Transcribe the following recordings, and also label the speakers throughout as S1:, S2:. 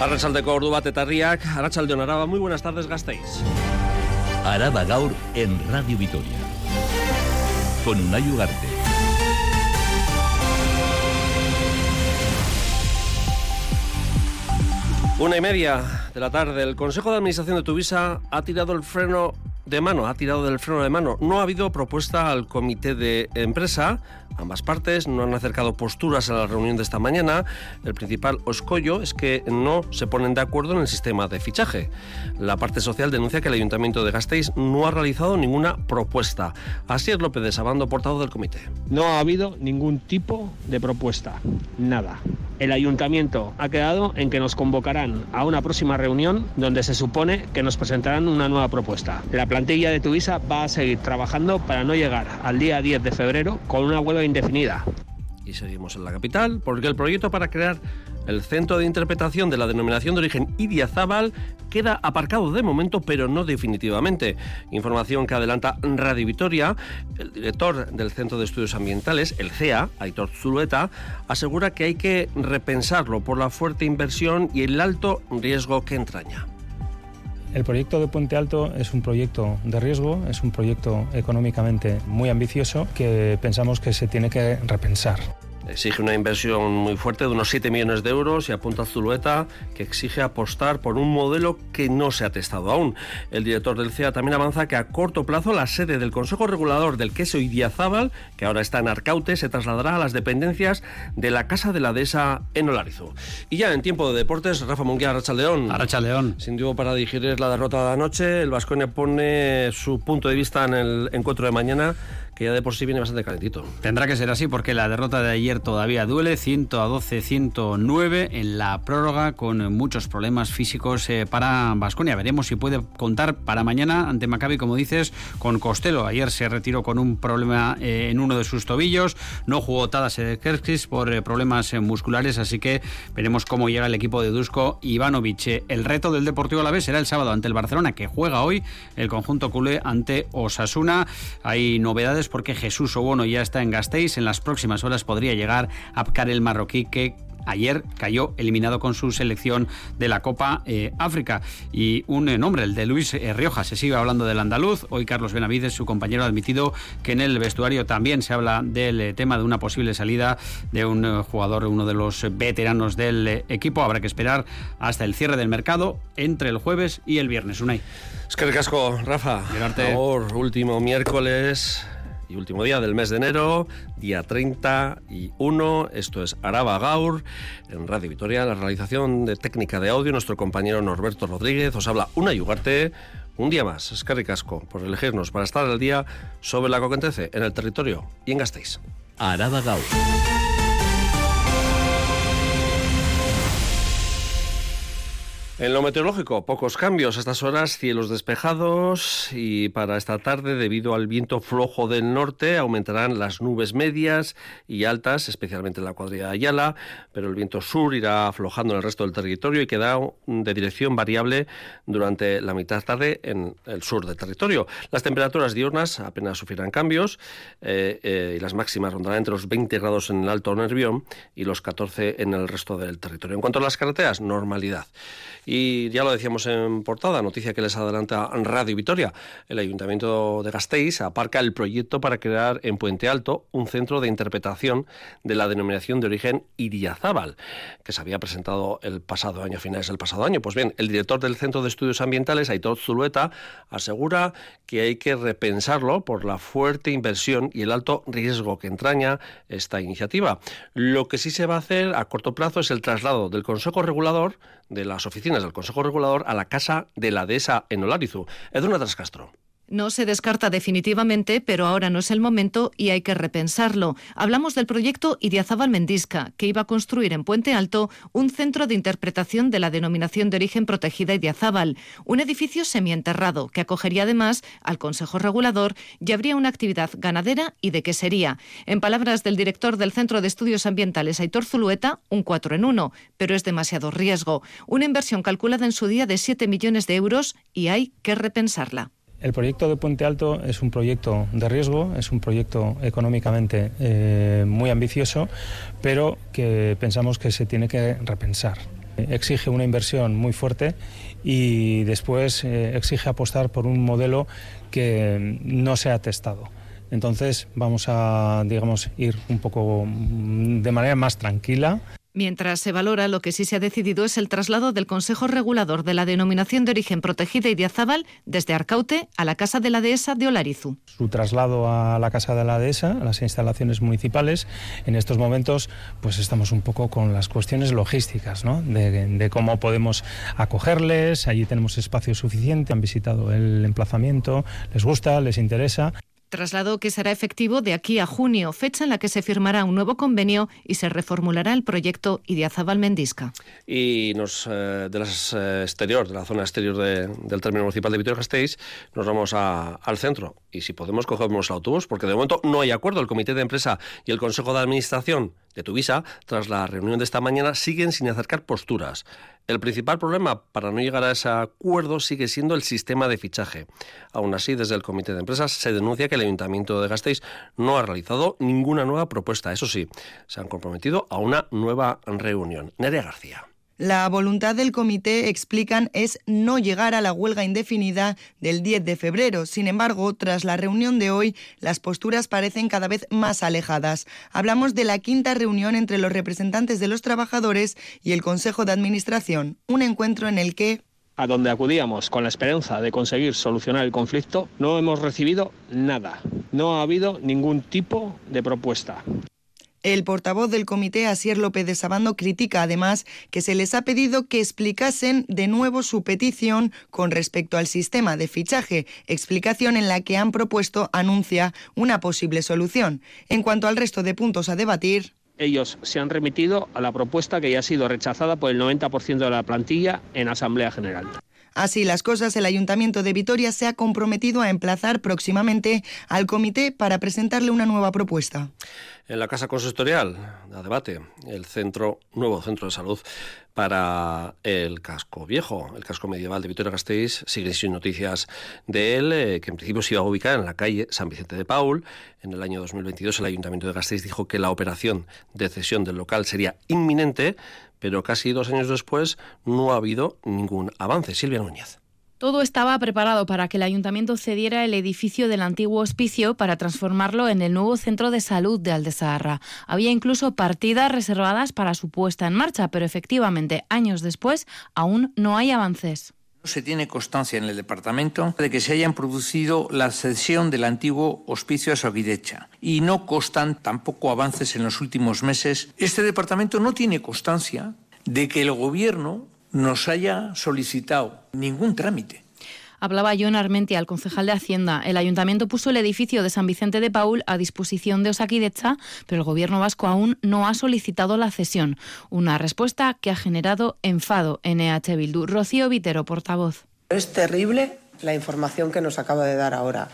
S1: Arrachalde Ordu bat eta riak, Arratsaldeon Araba, muy buenas tardes, Gasteiz.
S2: Araba Gaur en Radio Vitoria. Con Unai Ugarte.
S1: Una y media de la tarde, el Consejo de Administración de Tuvisa ha tirado el freno de mano, ha tirado del freno de mano. No ha habido propuesta al comité de empresa. Ambas partes no han acercado posturas a la reunión de esta mañana. El principal oscollo es que no se ponen de acuerdo en el sistema de fichaje. La parte social denuncia que el Ayuntamiento de Gasteiz no ha realizado ninguna propuesta. Así es López de Sabando, portavoz del comité.
S3: No ha habido ningún tipo de propuesta. Nada. El ayuntamiento ha quedado en que nos convocarán a una próxima reunión donde se supone que nos presentarán una nueva propuesta. La plantilla de Tuvisa va a seguir trabajando para no llegar al día 10 de febrero con una huelga indefinida.
S1: Y seguimos en la capital, porque el proyecto para crear el centro de interpretación de la denominación de origen Idiazábal queda aparcado de momento, pero no definitivamente. Información que adelanta Radio Vitoria. El director del Centro de Estudios Ambientales, el CEA, Aitor Zulueta, asegura que hay que repensarlo por la fuerte inversión y el alto riesgo que entraña.
S4: El proyecto de Puente Alto es un proyecto de riesgo, es un proyecto económicamente muy ambicioso que pensamos que se tiene que repensar.
S1: Exige una inversión muy fuerte de unos 7 millones de euros y apunta a Zulueta que exige apostar por un modelo que no se ha testado aún. El director del CEA también avanza que a corto plazo la sede del Consejo Regulador del Queso Idiazábal, que ahora está en Arcaute, se trasladará a las dependencias de la Casa de la Dehesa en Olarizo. Y ya en tiempo de deportes, Rafa Munguía, Arrachaldeón.
S5: Arrachaldeón.
S1: Sin duda para digerir la derrota de anoche, el Vasconia pone su punto de vista en el encuentro de mañana que ya de por sí viene bastante calentito.
S5: Tendrá que ser así porque la derrota de ayer todavía duele, 100 a 12, 109 en la prórroga con muchos problemas físicos eh, para Vasconia. Veremos si puede contar para mañana ante Maccabi, como dices, con Costello. Ayer se retiró con un problema eh, en uno de sus tobillos, no jugó Tadas Kerskis por eh, problemas musculares, así que veremos cómo llega el equipo de Dusko Ivanovic. El reto del Deportivo a la vez será el sábado ante el Barcelona, que juega hoy el conjunto culé ante Osasuna. Hay novedades porque Jesús Obono ya está en Gasteiz. En las próximas horas podría llegar Abkar el marroquí que ayer cayó eliminado con su selección de la Copa eh, África. Y un eh, nombre, el de Luis eh, Rioja. Se sigue hablando del andaluz. Hoy Carlos Benavides, su compañero, ha admitido que en el vestuario también se habla del tema de una posible salida de un jugador, uno de los veteranos del equipo. Habrá que esperar hasta el cierre del mercado entre el jueves y el viernes. Unai.
S1: Es que el casco, Rafa. Por último miércoles y último día del mes de enero, día 31. Esto es Araba Gaur en Radio Vitoria. La realización de técnica de audio, nuestro compañero Norberto Rodríguez. Os habla una yugarte. Un día más, es Casco, por elegirnos para estar al día sobre la que acontece en el territorio y en Gasteiz.
S2: Araba Gaur.
S1: En lo meteorológico, pocos cambios. A estas horas, cielos despejados y para esta tarde, debido al viento flojo del norte, aumentarán las nubes medias y altas, especialmente en la cuadrilla de Ayala, pero el viento sur irá aflojando en el resto del territorio y queda de dirección variable durante la mitad tarde en el sur del territorio. Las temperaturas diurnas apenas sufrirán cambios eh, eh, y las máximas rondarán entre los 20 grados en el Alto Nervión y los 14 en el resto del territorio. En cuanto a las carreteras, normalidad. Y ya lo decíamos en portada, noticia que les adelanta Radio Vitoria. El Ayuntamiento de Gasteiz aparca el proyecto para crear en Puente Alto un centro de interpretación de la denominación de origen Iriazábal, que se había presentado el pasado año, a finales del pasado año. Pues bien, el director del Centro de Estudios Ambientales, Aitor Zulueta, asegura que hay que repensarlo por la fuerte inversión y el alto riesgo que entraña esta iniciativa. Lo que sí se va a hacer a corto plazo es el traslado del Consejo Regulador de las oficinas del Consejo Regulador a la Casa de la Dehesa en Olarizu. Edurne Trascastro.
S6: No se descarta definitivamente, pero ahora no es el momento y hay que repensarlo. Hablamos del proyecto Idiazábal Mendisca, que iba a construir en Puente Alto un centro de interpretación de la denominación de origen protegida Idiazábal, un edificio semienterrado que acogería además al Consejo Regulador y habría una actividad ganadera y de quesería. En palabras del director del Centro de Estudios Ambientales, Aitor Zulueta, un 4 en 1, pero es demasiado riesgo. Una inversión calculada en su día de 7 millones de euros y hay que repensarla.
S4: El proyecto de Puente Alto es un proyecto de riesgo, es un proyecto económicamente eh, muy ambicioso, pero que pensamos que se tiene que repensar. Exige una inversión muy fuerte y después eh, exige apostar por un modelo que no se ha testado. Entonces vamos a, digamos, ir un poco mm, de manera más tranquila.
S6: Mientras se valora, lo que sí se ha decidido es el traslado del Consejo Regulador de la Denominación de Origen Protegida Idiazábal desde Arcaute a la Casa de la Dehesa de Olarizu.
S4: Su traslado a la Casa de la Dehesa, a las instalaciones municipales, en estos momentos pues estamos un poco con las cuestiones logísticas, ¿no? de, de cómo podemos acogerles, allí tenemos espacio suficiente, han visitado el emplazamiento, les gusta, les interesa
S6: traslado que será efectivo de aquí a junio, fecha en la que se firmará un nuevo convenio y se reformulará el proyecto Idiazábal-Mendisca.
S1: Y nos, eh, de la eh, exterior, de la zona exterior del término municipal de Vitoria-Gasteiz, nos vamos al centro. Y si podemos, cogemos el autobús, porque de momento no hay acuerdo. El comité de empresa y el consejo de administración de Tuvisa, tras la reunión de esta mañana, siguen sin acercar posturas. El principal problema para no llegar a ese acuerdo sigue siendo el sistema de fichaje. Aún así, desde el Comité de Empresas se denuncia que el Ayuntamiento de Gasteiz no ha realizado ninguna nueva propuesta. Eso sí, se han comprometido a una nueva reunión. Nerea García.
S7: La voluntad del comité, explican, es no llegar a la huelga indefinida del 10 de febrero. Sin embargo, tras la reunión de hoy, las posturas parecen cada vez más alejadas. Hablamos de la quinta reunión entre los representantes de los trabajadores y el Consejo de Administración, un encuentro en el que
S3: a donde acudíamos con la esperanza de conseguir solucionar el conflicto, no hemos recibido nada. No ha habido ningún tipo de propuesta.
S7: El portavoz del comité, Asier López de Sabando, critica además que se les ha pedido que explicasen de nuevo su petición con respecto al sistema de fichaje, explicación en la que han propuesto, anuncia, una posible solución. En cuanto al resto de puntos a debatir,
S3: ellos se han remitido a la propuesta que ya ha sido rechazada por el 90% de la plantilla en Asamblea General.
S7: Así las cosas, el Ayuntamiento de Vitoria se ha comprometido a emplazar próximamente al comité para presentarle una nueva propuesta
S1: en la Casa Consistorial, a debate, el centro, nuevo centro de salud para el casco viejo, el casco medieval de Vitoria-Gasteiz. Sigue sin noticias de él, eh, que en principio se iba a ubicar en la calle San Vicente de Paul. En el año 2022 el Ayuntamiento de Gasteiz dijo que la operación de cesión del local sería inminente, pero casi dos años después no ha habido ningún avance. Silvia Núñez.
S8: Todo estaba preparado para que el ayuntamiento cediera el edificio del antiguo hospicio para transformarlo en el nuevo centro de salud de Aldesaharra. Había incluso partidas reservadas para su puesta en marcha, pero efectivamente, años después, aún no hay avances.
S9: Se tiene constancia en el departamento de que se hayan producido la cesión del antiguo hospicio a Soguidecha y no constan tampoco avances en los últimos meses. Este departamento no tiene constancia de que el gobierno nos haya solicitado ningún trámite.
S8: Hablaba John Armentia, el concejal de Hacienda. El ayuntamiento puso el edificio de San Vicente de Paul a disposición de Osakidecha, pero el gobierno vasco aún no ha solicitado la cesión. Una respuesta que ha generado enfado en EH Bildu. Rocío Vitero, portavoz.
S10: Es terrible la información que nos acaba de dar ahora.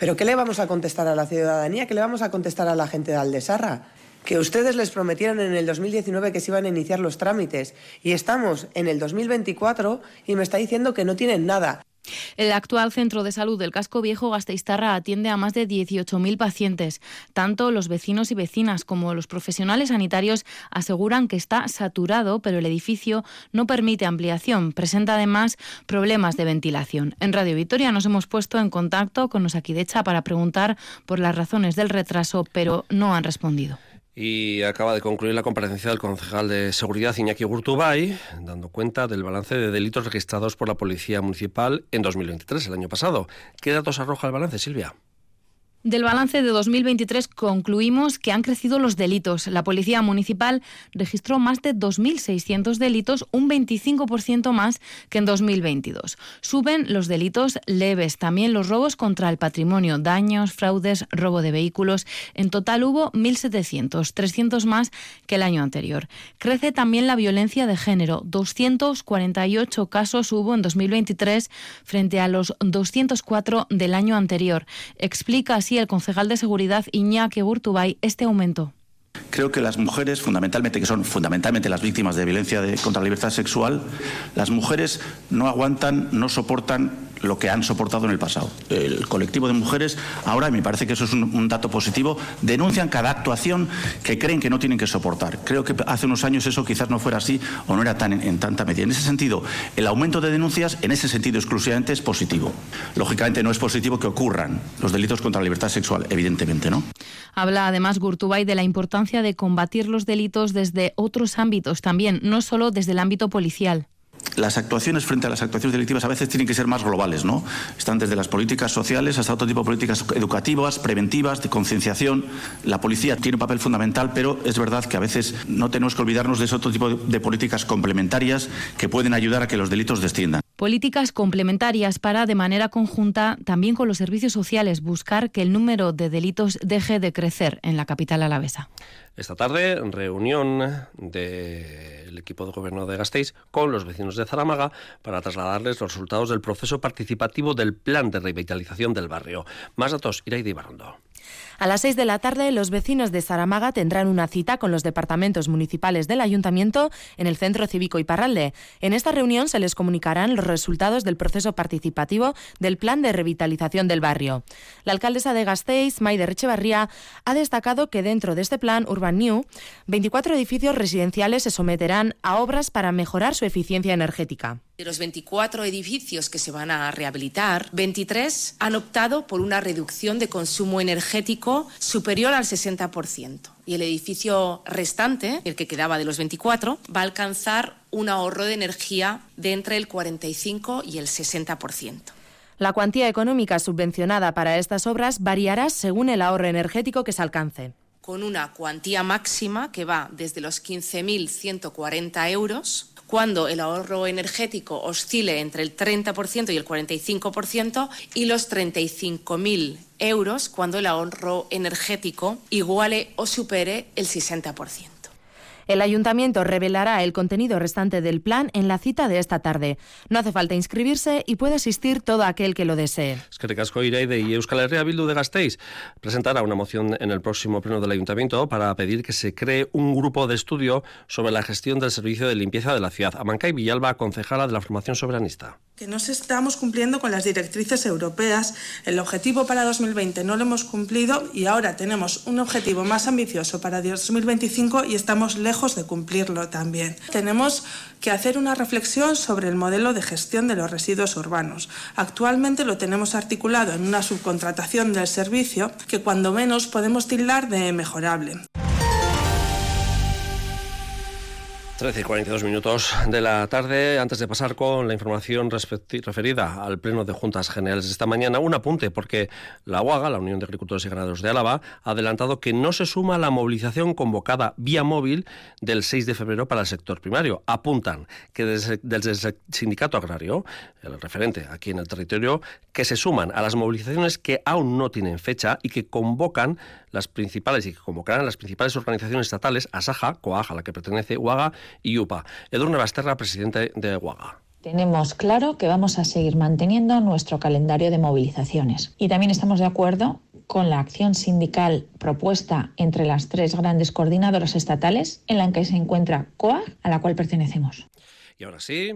S10: ¿Pero qué le vamos a contestar a la ciudadanía? ¿Qué le vamos a contestar a la gente de Aldesarra? que ustedes les prometieron en el 2019 que se iban a iniciar los trámites y estamos en el 2024 y me está diciendo que no tienen nada.
S8: El actual centro de salud del casco viejo Gasteiztarra atiende a más de 18.000 pacientes. Tanto los vecinos y vecinas como los profesionales sanitarios aseguran que está saturado, pero el edificio no permite ampliación. Presenta además problemas de ventilación. En Radio Victoria nos hemos puesto en contacto con Osakidecha para preguntar por las razones del retraso, pero no han respondido.
S1: Y acaba de concluir la comparecencia del concejal de Seguridad Iñaki Gurtubay, dando cuenta del balance de delitos registrados por la Policía Municipal en 2023, el año pasado. ¿Qué datos arroja el balance, Silvia?
S8: Del balance de 2023 concluimos que han crecido los delitos. La Policía Municipal registró más de 2.600 delitos, un 25% más que en 2022. Suben los delitos leves, también los robos contra el patrimonio, daños, fraudes, robo de vehículos. En total hubo 1.700, 300 más que el año anterior. Crece también la violencia de género. 248 casos hubo en 2023 frente a los 204 del año anterior. Explica así el concejal de seguridad Iñaki Urtubay este aumento.
S11: Creo que las mujeres, fundamentalmente, que son fundamentalmente las víctimas de violencia contra la libertad sexual, las mujeres no aguantan, no soportan lo que han soportado en el pasado. El colectivo de mujeres, ahora me parece que eso es un, dato positivo, denuncian cada actuación que creen que no tienen que soportar. Creo que hace unos años eso quizás no fuera así o no era tan en, tanta medida. En ese sentido, el aumento de denuncias, en ese sentido exclusivamente, es positivo. Lógicamente no es positivo que ocurran los delitos contra la libertad sexual, evidentemente, ¿no?
S8: Habla además Gurtubay de la importancia de combatir los delitos desde otros ámbitos también, no solo desde el ámbito policial
S11: las actuaciones frente a las actuaciones delictivas a veces tienen que ser más globales, ¿no? Están desde las políticas sociales hasta otro tipo de políticas educativas, preventivas, de concienciación. La policía tiene un papel fundamental, pero es verdad que a veces no tenemos que olvidarnos de ese otro tipo de políticas complementarias que pueden ayudar a que los delitos desciendan.
S8: Políticas complementarias para, de manera conjunta, también con los servicios sociales, buscar que el número de delitos deje de crecer en la capital alavesa.
S1: Esta tarde, reunión del equipo de gobierno de Gasteiz con los vecinos de Zaramaga para trasladarles los resultados del proceso participativo del plan de revitalización del barrio. Más datos, Iraide Ibarrondo.
S12: A las seis de la tarde, los vecinos de Saramaga tendrán una cita con los departamentos municipales del ayuntamiento en el Centro Cívico Iparralde. En esta reunión se les comunicarán los resultados del proceso participativo del plan de revitalización del barrio. La alcaldesa de Gasteiz, Maider Echevarría, ha destacado que dentro de este plan Urban New, 24 edificios residenciales se someterán a obras para mejorar su eficiencia energética.
S13: De los 24 edificios que se van a rehabilitar, 23 han optado por una reducción de consumo energético superior al 60%. Y el edificio restante, el que quedaba de los 24, va a alcanzar un ahorro de energía de entre el 45 y el 60%.
S12: La cuantía económica subvencionada para estas obras variará según el ahorro energético que se alcance
S13: con una cuantía máxima que va desde los 15.140 euros cuando el ahorro energético oscile entre el 30% y el 45% y los 35.000 euros cuando el ahorro energético iguale o supere el 60%.
S12: El ayuntamiento revelará el contenido restante del plan en la cita de esta tarde. No hace falta inscribirse y puede asistir todo aquel que lo desee.
S1: Es que Recasco Iraide y Euskal Herria Bildu de Gasteiz presentará una moción en el próximo pleno del ayuntamiento para pedir que se cree un grupo de estudio sobre la gestión del servicio de limpieza de la ciudad. Amancay Villalba, concejala de la formación soberanista
S14: que no estamos cumpliendo con las directrices europeas. El objetivo para 2020 no lo hemos cumplido y ahora tenemos un objetivo más ambicioso para 2025 y estamos lejos de cumplirlo también. Tenemos que hacer una reflexión sobre el modelo de gestión de los residuos urbanos. Actualmente lo tenemos articulado en una subcontratación del servicio que cuando menos podemos tildar de mejorable.
S1: 13 y 42 minutos de la tarde. Antes de pasar con la información referida al Pleno de Juntas Generales de esta mañana, un apunte, porque la UAGA, la Unión de Agricultores y Ganaderos de Álava, ha adelantado que no se suma a la movilización convocada vía móvil del 6 de febrero para el sector primario. Apuntan que desde, desde el sindicato agrario, el referente aquí en el territorio, que se suman a las movilizaciones que aún no tienen fecha y que convocan las principales y que convocarán las principales organizaciones estatales, ASAJA, COAJA, a la que pertenece UAGA, y UPA. Edurne Basterra, presidente de UAGA.
S15: Tenemos claro que vamos a seguir manteniendo nuestro calendario de movilizaciones y también estamos de acuerdo con la acción sindical propuesta entre las tres grandes coordinadoras estatales en la que se encuentra COAG, a la cual pertenecemos.
S1: Y ahora sí,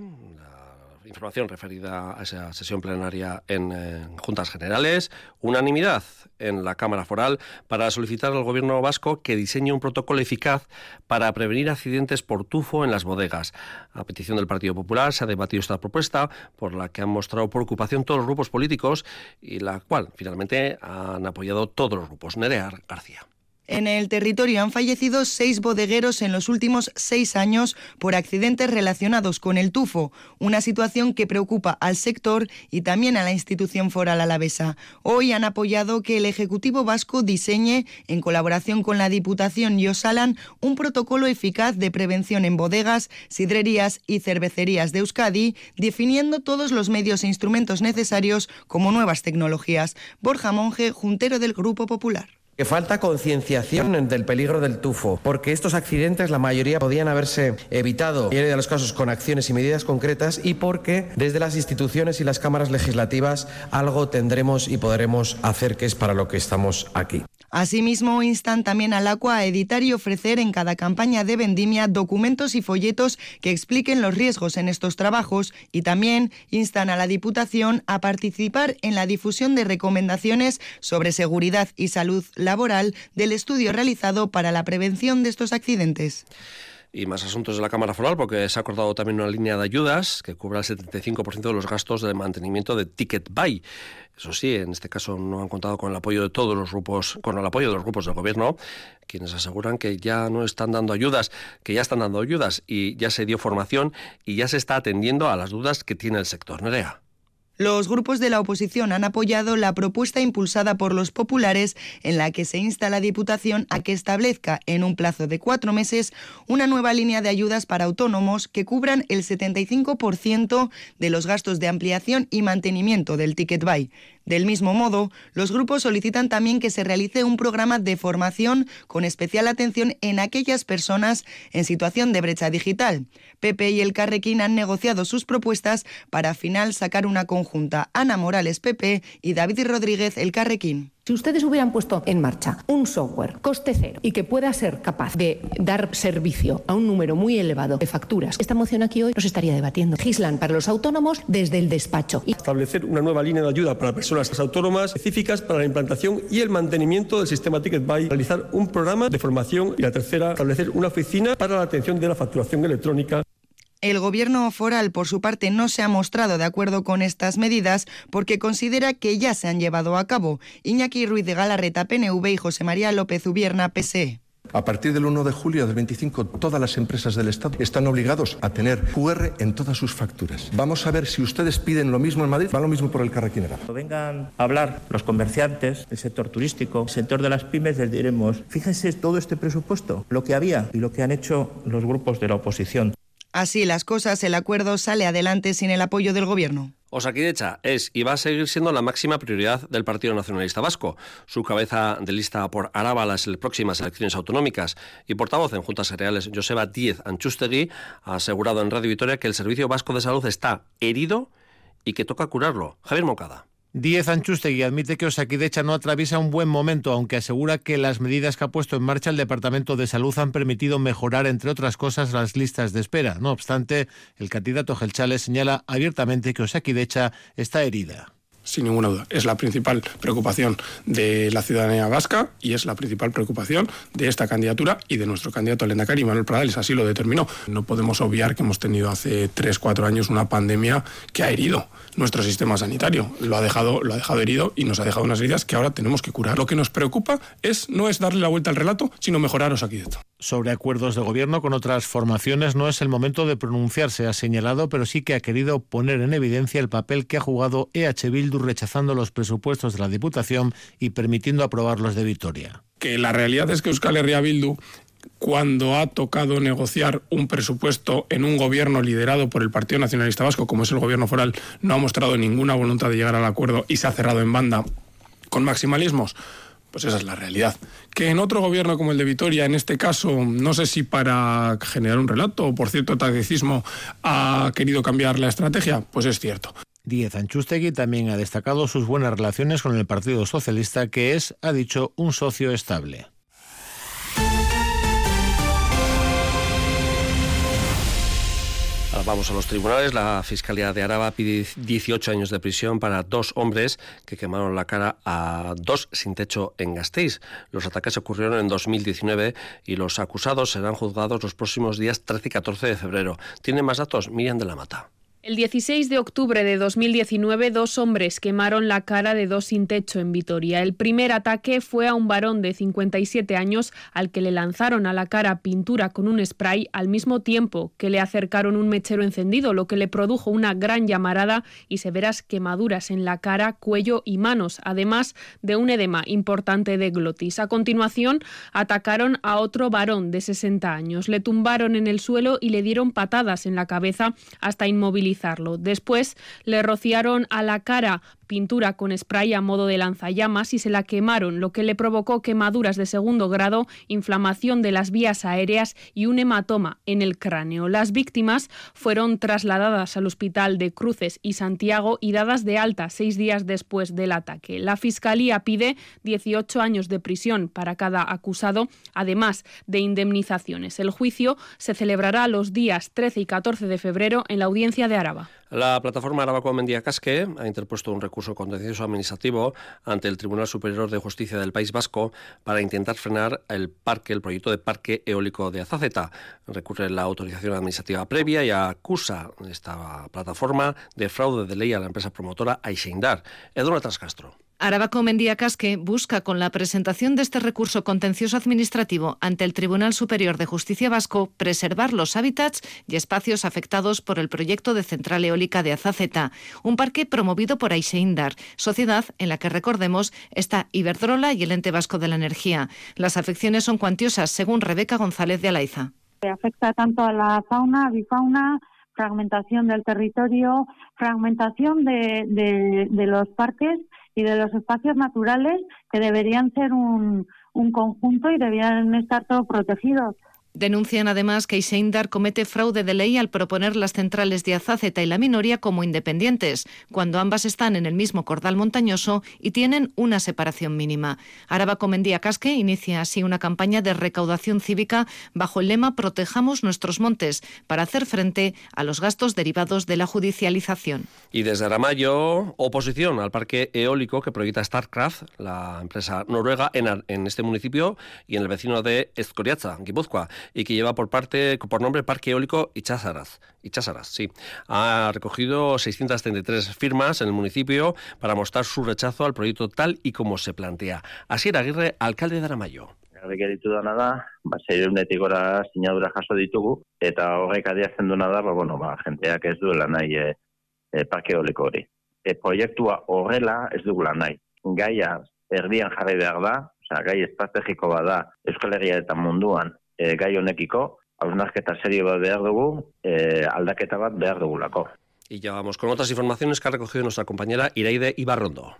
S1: información referida a esa sesión plenaria en, eh, Juntas Generales. Unanimidad en la Cámara Foral para solicitar al Gobierno vasco que diseñe un protocolo eficaz para prevenir accidentes por tufo en las bodegas. A petición del Partido Popular se ha debatido esta propuesta por la que han mostrado preocupación todos los grupos políticos y la cual finalmente han apoyado todos los grupos. Nerea García.
S7: En el territorio han fallecido seis bodegueros en los últimos seis años por accidentes relacionados con el tufo, una situación que preocupa al sector y también a la institución foral alavesa. Hoy han apoyado que el Ejecutivo Vasco diseñe, en colaboración con la Diputación y Osalan, un protocolo eficaz de prevención en bodegas, sidrerías y cervecerías de Euskadi, definiendo todos los medios e instrumentos necesarios como nuevas tecnologías. Borja Monge, juntero del Grupo Popular
S16: que falta concienciación del peligro del tufo, porque estos accidentes la mayoría podían haberse evitado, en de los casos con acciones y medidas concretas, y porque desde las instituciones y las cámaras legislativas algo tendremos y podremos hacer que es para lo que estamos aquí.
S7: Asimismo, instan también al Aqua a editar y ofrecer en cada campaña de vendimia documentos y folletos que expliquen los riesgos en estos trabajos y también instan a la Diputación a participar en la difusión de recomendaciones sobre seguridad y salud laboral del estudio realizado para la prevención de estos accidentes
S1: y más asuntos de la Cámara Foral, porque se ha acordado también una línea de ayudas que cubra el 75% de los gastos de mantenimiento de Ticket Buy. Eso sí, en este caso no han contado con el apoyo de todos los grupos, con el apoyo de los grupos del gobierno, quienes aseguran que ya no están dando ayudas, que ya están dando ayudas y ya se dio formación y ya se está atendiendo a las dudas que tiene el sector. Nerea.
S7: Los grupos de la oposición han apoyado la propuesta impulsada por los populares en la que se insta a la Diputación a que establezca en un plazo de cuatro meses una nueva línea de ayudas para autónomos que cubran el 75% de los gastos de ampliación y mantenimiento del ticket buy. Del mismo modo, los grupos solicitan también que se realice un programa de formación con especial atención en aquellas personas en situación de brecha digital. Pepe y el Carrequín han negociado sus propuestas para al final sacar una conjunta. Ana Morales Pepe y David Rodríguez el Carrequín.
S17: Si ustedes hubieran puesto en marcha un software coste cero y que pueda ser capaz de dar servicio a un número muy elevado de facturas, esta moción aquí hoy nos estaría debatiendo. Gislan para los autónomos desde el despacho.
S18: Establecer una nueva línea de ayuda para personas autónomas específicas para la implantación y el mantenimiento del sistema Ticket Buy, realizar un programa de formación y la tercera, establecer una oficina para la atención de la facturación electrónica.
S7: El gobierno foral, por su parte, no se ha mostrado de acuerdo con estas medidas porque considera que ya se han llevado a cabo. Iñaki Ruiz de Galarreta, PNV y José María López Ubierna, PSE.
S19: A partir del 1 de julio del 25, todas las empresas del Estado están obligados a tener QR en todas sus facturas. Vamos a ver si ustedes piden lo mismo en Madrid, va lo mismo por el Carrequinera.
S20: Cuando vengan a hablar los comerciantes, el sector turístico, el sector de las pymes, les diremos, fíjense todo este presupuesto, lo que había y lo que han hecho los grupos de la oposición.
S7: Así las cosas, el acuerdo sale adelante sin el apoyo del Gobierno.
S1: Osakidecha es y va a seguir siendo la máxima prioridad del Partido Nacionalista Vasco. Su cabeza de lista por Araba las próximas elecciones autonómicas y portavoz en Juntas Generales, Joseba Díez Anchustegui, ha asegurado en Radio Vitoria que el Servicio Vasco de Salud está herido y que toca curarlo. Javier Mocada.
S21: Diez Anchustegui admite que Osakidecha no atraviesa un buen momento, aunque asegura que las medidas que ha puesto en marcha el Departamento de Salud han permitido mejorar, entre otras cosas, las listas de espera. No obstante, el candidato Gelchale señala abiertamente que Osakidecha está herida
S22: sin ninguna duda. Es la principal preocupación de la ciudadanía vasca y es la principal preocupación de esta candidatura y de nuestro candidato Elena Cari, Manuel Pradales, así lo determinó. No podemos obviar que hemos tenido hace 3, 4 años una pandemia que ha herido nuestro sistema sanitario. Lo ha dejado, lo ha dejado herido y nos ha dejado unas heridas que ahora tenemos que curar. Lo que nos preocupa es no es darle la vuelta al relato, sino mejoraros aquí dentro.
S21: Sobre acuerdos de gobierno con otras formaciones no es el momento de pronunciarse, ha señalado, pero sí que ha querido poner en evidencia el papel que ha jugado EH Bildu rechazando los presupuestos de la Diputación y permitiendo aprobarlos de Vitoria.
S22: Que la realidad es que Euskal Herria Bildu cuando ha tocado negociar un presupuesto en un gobierno liderado por el Partido Nacionalista Vasco, como es el gobierno foral, no ha mostrado ninguna voluntad de llegar al acuerdo y se ha cerrado en banda con maximalismos. Pues esa es la realidad. Que en otro gobierno como el de Vitoria, en este caso, no sé si para generar un relato o por cierto tacticismo ha querido cambiar la estrategia, pues es cierto.
S21: Díez Anchustegui también ha destacado sus buenas relaciones con el Partido Socialista, que es, ha dicho, un socio estable.
S1: Vamos a los tribunales. La Fiscalía de Araba pide 18 años de prisión para dos hombres que quemaron la cara a dos sin techo en Gasteiz. Los ataques ocurrieron en 2019 y los acusados serán juzgados los próximos días 13 y 14 de febrero. ¿Tiene más datos? Miriam de la Mata.
S23: El 16 de octubre de 2019, dos hombres quemaron la cara de dos sin techo en Vitoria. El primer ataque fue a un varón de 57 años al que le lanzaron a la cara pintura con un spray al mismo tiempo que le acercaron un mechero encendido, lo que le produjo una gran llamarada y severas quemaduras en la cara, cuello y manos, además de un edema importante de glotis. A continuación, atacaron a otro varón de 60 años. Le tumbaron en el suelo y le dieron patadas en la cabeza hasta inmovilizar Después le rociaron a la cara pintura con spray a modo de lanzallamas y se la quemaron, lo que le provocó quemaduras de segundo grado, inflamación de las vías aéreas y un hematoma en el cráneo. Las víctimas fueron trasladadas al hospital de Cruces y Santiago y dadas de alta seis días después del ataque. La Fiscalía pide 18 años de prisión para cada acusado, además de indemnizaciones. El juicio se celebrará los días 13 y 14 de febrero en la audiencia de Araba.
S1: La plataforma Arabaco Mendía Casque ha interpuesto un recurso contencioso administrativo ante el Tribunal Superior de Justicia del País Vasco para intentar frenar el parque, el proyecto de parque eólico de Azaceta. Recurre la autorización administrativa previa y acusa esta plataforma de fraude de ley a la empresa promotora Aixeindar. Eduardo Trascastro.
S6: Arabaco Mendía Casque busca con la presentación de este recurso contencioso administrativo ante el Tribunal Superior de Justicia Vasco preservar los hábitats y espacios afectados por el proyecto de central eólica de Azaceta, un parque promovido por Aixeindar, sociedad en la que recordemos está Iberdrola y el ente vasco de la energía. Las afecciones son cuantiosas, según Rebeca González de Alaiza.
S24: Afecta tanto a la fauna, bifauna, fragmentación del territorio, fragmentación de, de, los parques y de los espacios naturales que deberían ser un, un conjunto y deberían estar todos protegidos.
S6: Denuncian además que Iseindar comete fraude de ley al proponer las centrales de Azaceta y la Minoria como independientes, cuando ambas están en el mismo cordal montañoso y tienen una separación mínima. Araba Comendía Casque inicia así una campaña de recaudación cívica bajo el lema Protejamos nuestros montes para hacer frente a los gastos derivados de la judicialización.
S1: Y desde Aramayo, oposición al parque eólico que proyecta Starcraft, la empresa noruega, en, en este municipio y en el vecino de Escoriaza, Guipúzcoa y que lleva por parte por nombre Parque Eólico Ichazaraz. Ichazaraz, sí. Ha recogido 633 firmas en el municipio para mostrar su rechazo al proyecto tal y como se plantea. Asier Aguirre, alcalde de Aramayo.
S25: Geritu dana da, ba, zeirunetik gora sinadura jaso ditugu, eta horrek adiatzen duna da, ba, bueno, ba, jenteak ez duela nahi e, e, parke eoliko hori. E, proiektua horrela ez dugula nahi. Gaia erdian jarri behar da, osea, gai estrategiko bada Euskal Herria eta munduan e, gai honekiko, hausnarketa serio bat behar dugu, e, aldaketa bat behar dugulako.
S1: Y ya vamos con otras informaciones que ha recogido nuestra compañera Iraide Ibarrondo.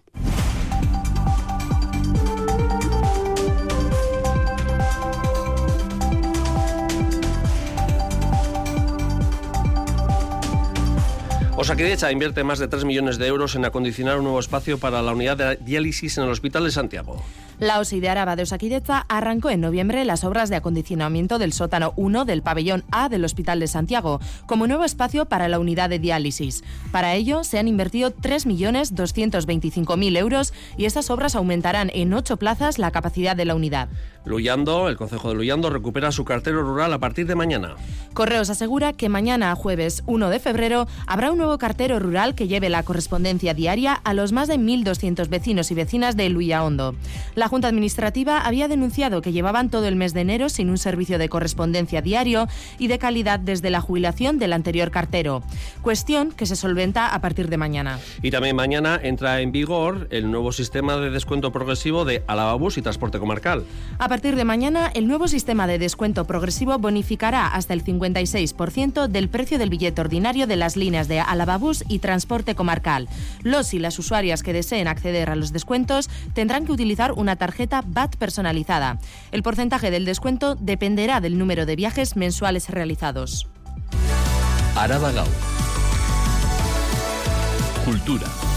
S1: Osakidecha invierte más de 3 millones de euros en acondicionar un nuevo espacio para la unidad de diálisis en el Hospital de Santiago.
S12: La OSI de Araba de Osakidecha arrancó en noviembre las obras de acondicionamiento del sótano 1 del pabellón A del Hospital de Santiago como nuevo espacio para la unidad de diálisis. Para ello se han invertido 3.225.000 euros y estas obras aumentarán en ocho plazas la capacidad de la unidad.
S1: Luyando, el Consejo de Luyando recupera su cartero rural a partir de mañana.
S12: Correos asegura que mañana, jueves 1 de febrero, habrá un nuevo cartero rural que lleve la correspondencia diaria a los más de 1.200 vecinos y vecinas de Luyahondo. La Junta Administrativa había denunciado que llevaban todo el mes de enero sin un servicio de correspondencia diario y de calidad desde la jubilación del anterior cartero. Cuestión que se solventa a partir de mañana.
S1: Y también mañana entra en vigor el nuevo sistema de descuento progresivo de Alababús y transporte comarcal.
S12: A partir de mañana, el nuevo sistema de descuento progresivo bonificará hasta el 56% del precio del billete ordinario de las líneas de Alababús y transporte comarcal. Los y las usuarias que deseen acceder a los descuentos tendrán que utilizar una tarjeta BAT personalizada. El porcentaje del descuento dependerá del número de viajes mensuales realizados.
S26: Araba. Cultura.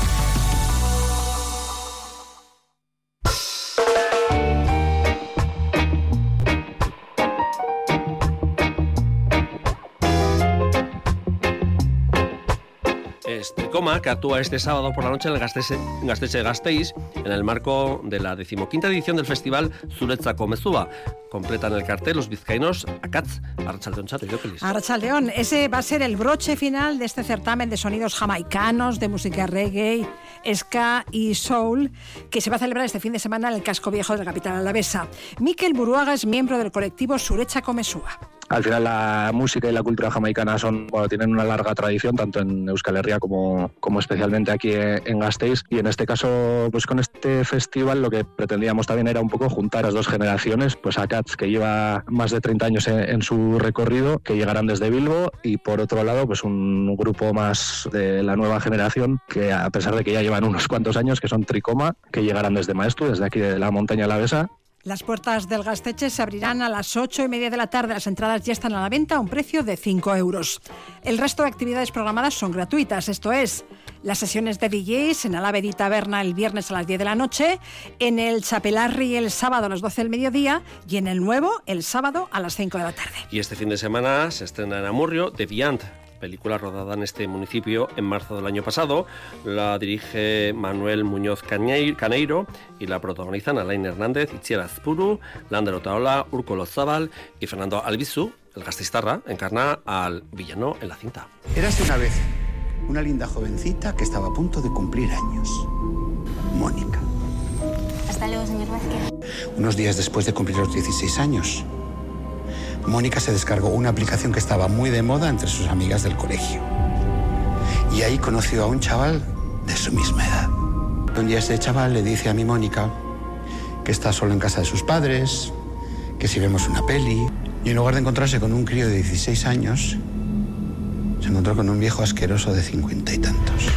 S1: Estricoma, que actúa este sábado por la noche en el Gasteiz, Gasteiz en el marco de la decimoquinta edición del festival Zuretzako Mezúa. Completan el cartel los vizcaínos Akatz, Arrachaldeón Jóquelis.
S27: Arrachaldeón, ese va a ser el broche final de este certamen de sonidos jamaicanos, de música reggae, ska y soul, que se va a celebrar este fin de semana en el casco viejo de la capital alavesa. Miquel Buruaga es miembro del colectivo Suretzako Mesúa.
S28: Al final la música y la cultura jamaicana son, bueno, tienen una larga tradición, tanto en Euskal Herria como, como especialmente aquí en Gasteiz. Y en este caso, pues con este festival lo que pretendíamos también era un poco juntar las dos generaciones, pues a Cats, que lleva más de 30 años en, su recorrido, que llegarán desde Bilbo, y por otro lado, pues un grupo más de la nueva generación, que a pesar de que ya llevan unos cuantos años, que son Tricoma, que llegarán desde Maestu, desde aquí de la montaña Alavesa,
S27: Las puertas del Gasteche se abrirán a las 8 y media de la tarde. Las entradas ya están a la venta a un precio de 5 euros. El resto de actividades programadas son gratuitas, esto es, las sesiones de DJs en Alavedi Taberna el viernes a las 10 de la noche, en el Chapelarri el sábado a las 12 del mediodía y en el Nuevo el sábado a las 5 de la tarde.
S1: Y este fin de semana se estrena en Amurrio Deviant, película rodada en este municipio en marzo del año pasado. La dirige Manuel Muñoz Caneiro y la protagonizan Alain Hernández, Itziar Azpuru, Lander Otaola, Urko Lozabal y Fernando Albizu, el gastistarra, encarna al villano en la cinta.
S29: Érase una vez una linda jovencita que estaba a punto de cumplir años. Mónica.
S30: Hasta luego, señor Vázquez.
S29: Unos días después de cumplir los 16 años, Mónica se descargó una aplicación que estaba muy de moda entre sus amigas del colegio. Y ahí conoció a un chaval de su misma edad. Un día ese chaval le dice a mi Mónica que está solo en casa de sus padres, que si vemos una peli, y en lugar de encontrarse con un crío de 16 años, se encontró con un viejo asqueroso de cincuenta y tantos.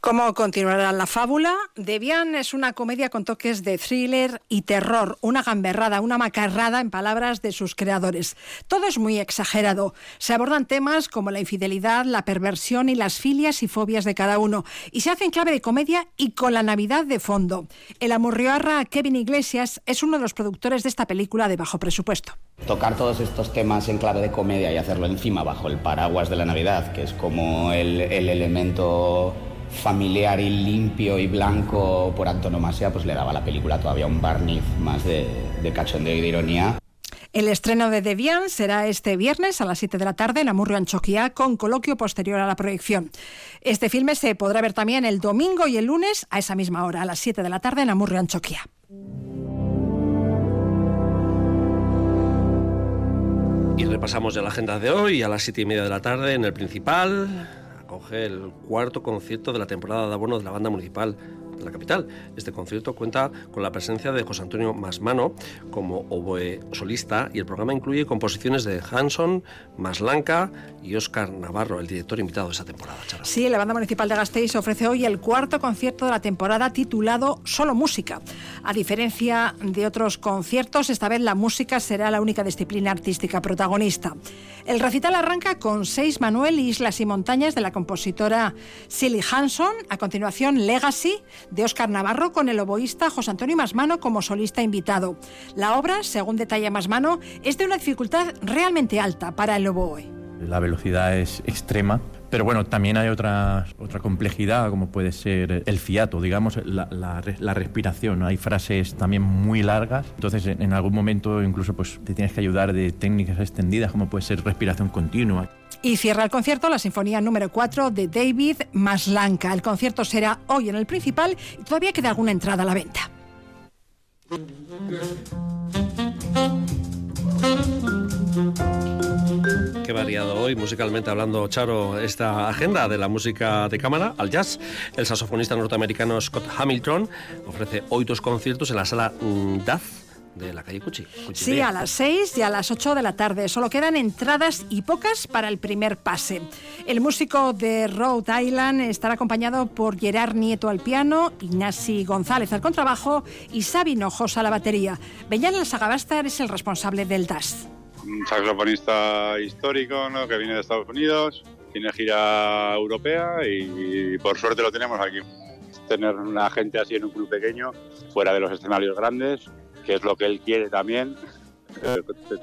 S27: ¿Cómo continuará la fábula? Debian es una comedia con toques de thriller y terror, una gamberrada, una macarrada en palabras de sus creadores. Todo es muy exagerado. Se abordan temas como la infidelidad, la perversión y las filias y fobias de cada uno. Y se hace en clave de comedia y con la Navidad de fondo. El amurrioarra Kevin Iglesias es uno de los productores de esta película de bajo presupuesto.
S31: Tocar todos estos temas en clave de comedia y hacerlo encima bajo el paraguas de la Navidad, que es como el, el elemento familiar y limpio y blanco por antonomasia, pues le daba a la película todavía un barniz más de, de cachondeo y de ironía.
S27: El estreno de Debian será este viernes a las 7 de la tarde en Amurrio Anchoquia con coloquio posterior a la proyección. Este filme se podrá ver también el domingo y el lunes a esa misma hora, a las 7 de la tarde en Amurrio Anchoquia.
S1: Y repasamos ya la agenda de hoy a las siete y media de la tarde en el principal. Acoge el cuarto concierto de la temporada de abono de la banda municipal la capital. Este concierto cuenta con la presencia de José Antonio Masmano como oboe solista y el programa incluye composiciones de Hanson, Maslanca y Óscar Navarro, el director invitado de esa temporada.
S27: Sí, la Banda Municipal de Gasteiz ofrece hoy el cuarto concierto de la temporada titulado Solo Música. A diferencia de otros conciertos, esta vez la música será la única disciplina artística protagonista. El recital arranca con seis Manuel, Islas y Montañas de la compositora Silly Hanson. A continuación, Legacy de Óscar Navarro con el oboísta José Antonio Masmano como solista invitado. La obra, según detalla Masmano, es de una dificultad realmente alta para el oboe.
S32: La velocidad es extrema, pero bueno, también hay otra, otra complejidad, como puede ser el fiato, digamos, la, respiración. Hay frases también muy largas, entonces en, en algún momento incluso pues, te tienes que ayudar de técnicas extendidas, como puede ser respiración continua.
S27: Y cierra el concierto la Sinfonía número 4 de David Maslanka. El concierto será hoy en el principal y todavía queda alguna entrada a la venta.
S1: Qué variado hoy, musicalmente hablando, Charo, esta agenda de la música de cámara al jazz. El saxofonista norteamericano Scott Hamilton ofrece hoy dos conciertos en la sala mm, Daz de la calle Cuchi. Cuchi
S27: Sí, a las 6 y a las 8 de la tarde. Solo quedan entradas y pocas para el primer pase. El músico de Rhode Island estará acompañado por Gerard Nieto al piano, Ignasi González al contrabajo y Xavi Nojos a la batería. Beñán Sagabastar es el responsable del DAS.
S33: un saxofonista histórico ¿no? que viene de Estados Unidos, tiene gira europea y, y por suerte lo tenemos aquí. Tener una gente así en un club pequeño, fuera de los escenarios grandes, que es lo que él quiere también, eh,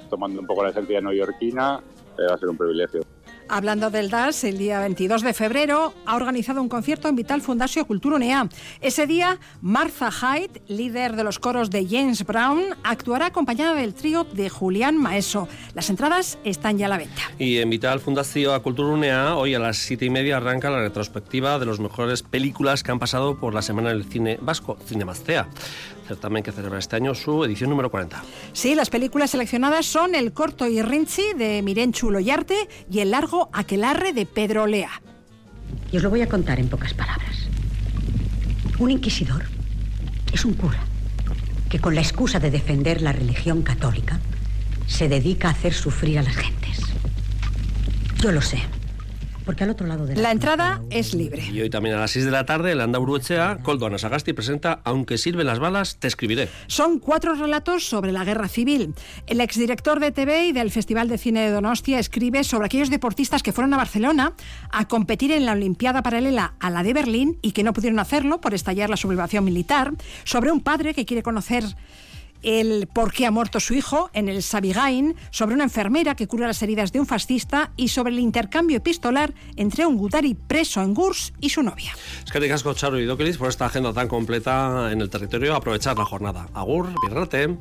S33: tomando un poco la esencia neoyorquina, eh, va a ser un privilegio.
S27: Hablando del DAS, el día 22 de febrero ha organizado un concierto en Vital Fundació Cultura Unea. Ese día, Martha Hyde, líder de los coros de James Brown, actuará acompañada del trío de Julián Maeso. Las entradas están ya a la venta.
S1: Y en Vital Fundación Cultura Unea, hoy a las siete y media arranca la retrospectiva de las mejores películas que han pasado por la Semana del Cine Vasco, Cinemastea. Certamen que celebra este año su edición número 40.
S27: Sí, las películas seleccionadas son el corto Irrinchi de Mirenchu Loyarte y el largo Aquelarre de Pedro Lea.
S34: Y os lo voy a contar en pocas palabras. Un inquisidor es un cura que con la excusa de defender la religión católica se dedica a hacer sufrir a las gentes. Yo lo sé. Porque al otro lado de la,
S27: La entrada es libre.
S1: Y hoy también a las 6 de la tarde, el Anda Uruechea, Coldo Anasagasti presenta Aunque sirven las balas, te escribiré.
S27: Son cuatro relatos sobre la guerra civil. El exdirector de TV y del Festival de Cine de Donostia escribe sobre aquellos deportistas que fueron a Barcelona a competir en la Olimpiada paralela a la de Berlín y que no pudieron hacerlo por estallar la sublevación militar, sobre un padre que quiere conocer el por qué ha muerto su hijo en el Sabigain, sobre una enfermera que cura las heridas de un fascista y sobre el intercambio epistolar entre un Gudari preso en Gurs y su novia.
S1: Es que ricasco, Charo y Dokelis, por esta agenda tan completa en el territorio. Aprovechar la jornada. Agur, birrate.